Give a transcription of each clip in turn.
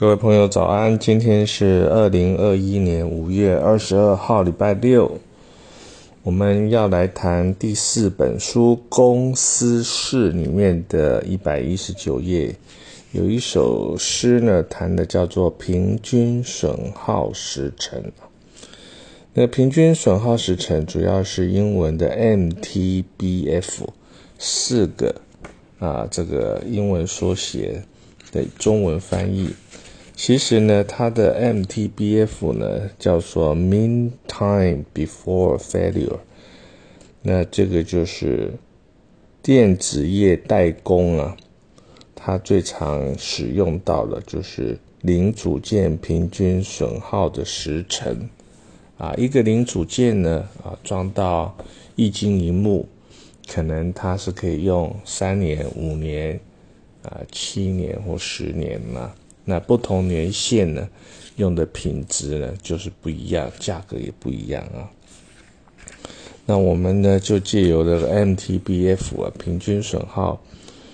各位朋友早安，今天是二零二一年五月二十二号，礼拜六。我们要来谈第四本书《公司事》里面的一百一十九页，有一首诗呢，谈的叫做“平均损耗时程”。那平均损耗时程主要是英文的 MTBF 四个啊，这个英文缩写的中文翻译。其实呢，它的 MTBF 呢叫做 Mean Time Before Failure。那这个就是电子业代工啊，它最常使用到的就是零组件平均损耗的时程啊。一个零组件呢啊，装到液晶一幕，可能它是可以用三年、五年啊、七年或十年嘛。那不同年限呢，用的品质呢就是不一样，价格也不一样啊。那我们呢就借由这个 MTBF 啊，平均损耗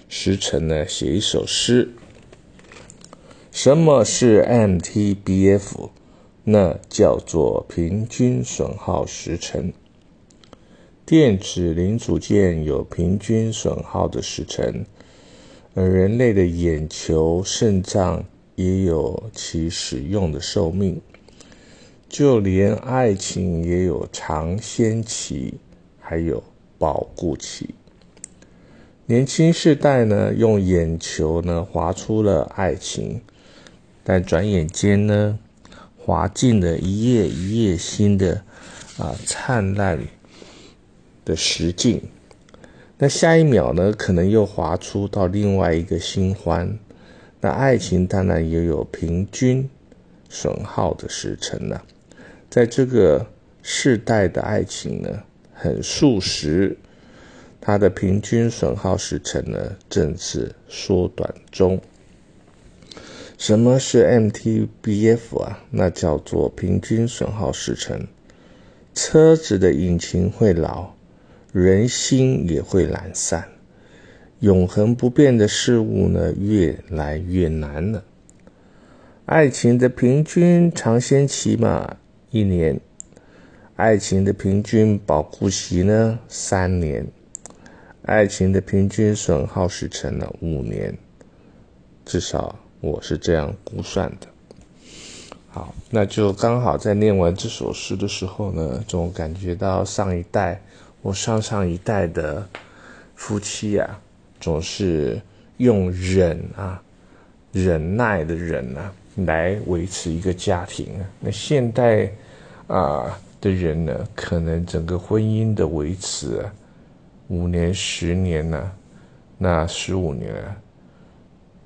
时程呢，写一首诗。什么是 MTBF？那叫做平均损耗时程。电子零组件有平均损耗的时程，而人类的眼球、肾脏。也有其使用的寿命，就连爱情也有尝鲜期，还有保护期。年轻世代呢，用眼球呢划出了爱情，但转眼间呢，划进了一页一页新的啊灿烂的实境。那下一秒呢，可能又划出到另外一个新欢。那爱情当然也有平均损耗的时程了，在这个世代的爱情呢，很速食，它的平均损耗时程呢正是缩短中。什么是 MTBF 啊？那叫做平均损耗时程。车子的引擎会老，人心也会懒散。永恒不变的事物呢，越来越难了。爱情的平均尝鲜期嘛，一年；爱情的平均保护期呢，三年；爱情的平均损耗时程呢，五年。至少我是这样估算的。好，那就刚好在念完这首诗的时候呢，总感觉到上一代或上上一代的夫妻呀。总是用忍啊、忍耐的忍啊来维持一个家庭。那现代啊的人呢，可能整个婚姻的维持啊，五年、十年呢，那十五年啊，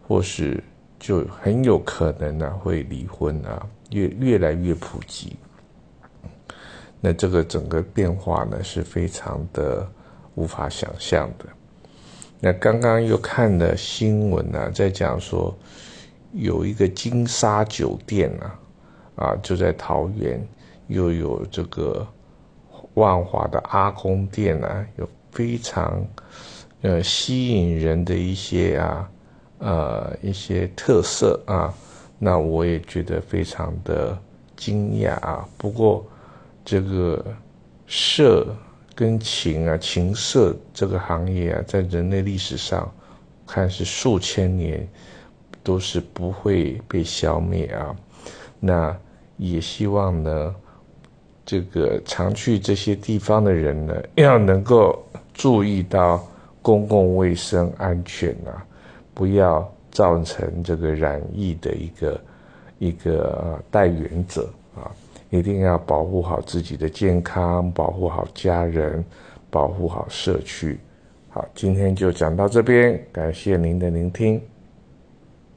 或是就很有可能呢会离婚啊，越越来越普及。那这个整个变化呢，是非常的无法想象的。那刚刚又看了新闻呢，在讲说有一个金沙酒店啊，啊就在桃园，又有这个万华的阿公店啊，有非常呃吸引人的一些啊呃一些特色啊，那我也觉得非常的惊讶啊。不过这个社。跟琴啊，情色这个行业啊，在人类历史上看是数千年都是不会被消灭啊。那也希望呢，这个常去这些地方的人呢，要能够注意到公共卫生安全啊，不要造成这个染疫的一个一个代言者啊。一定要保护好自己的健康，保护好家人，保护好社区。好，今天就讲到这边，感谢您的聆听。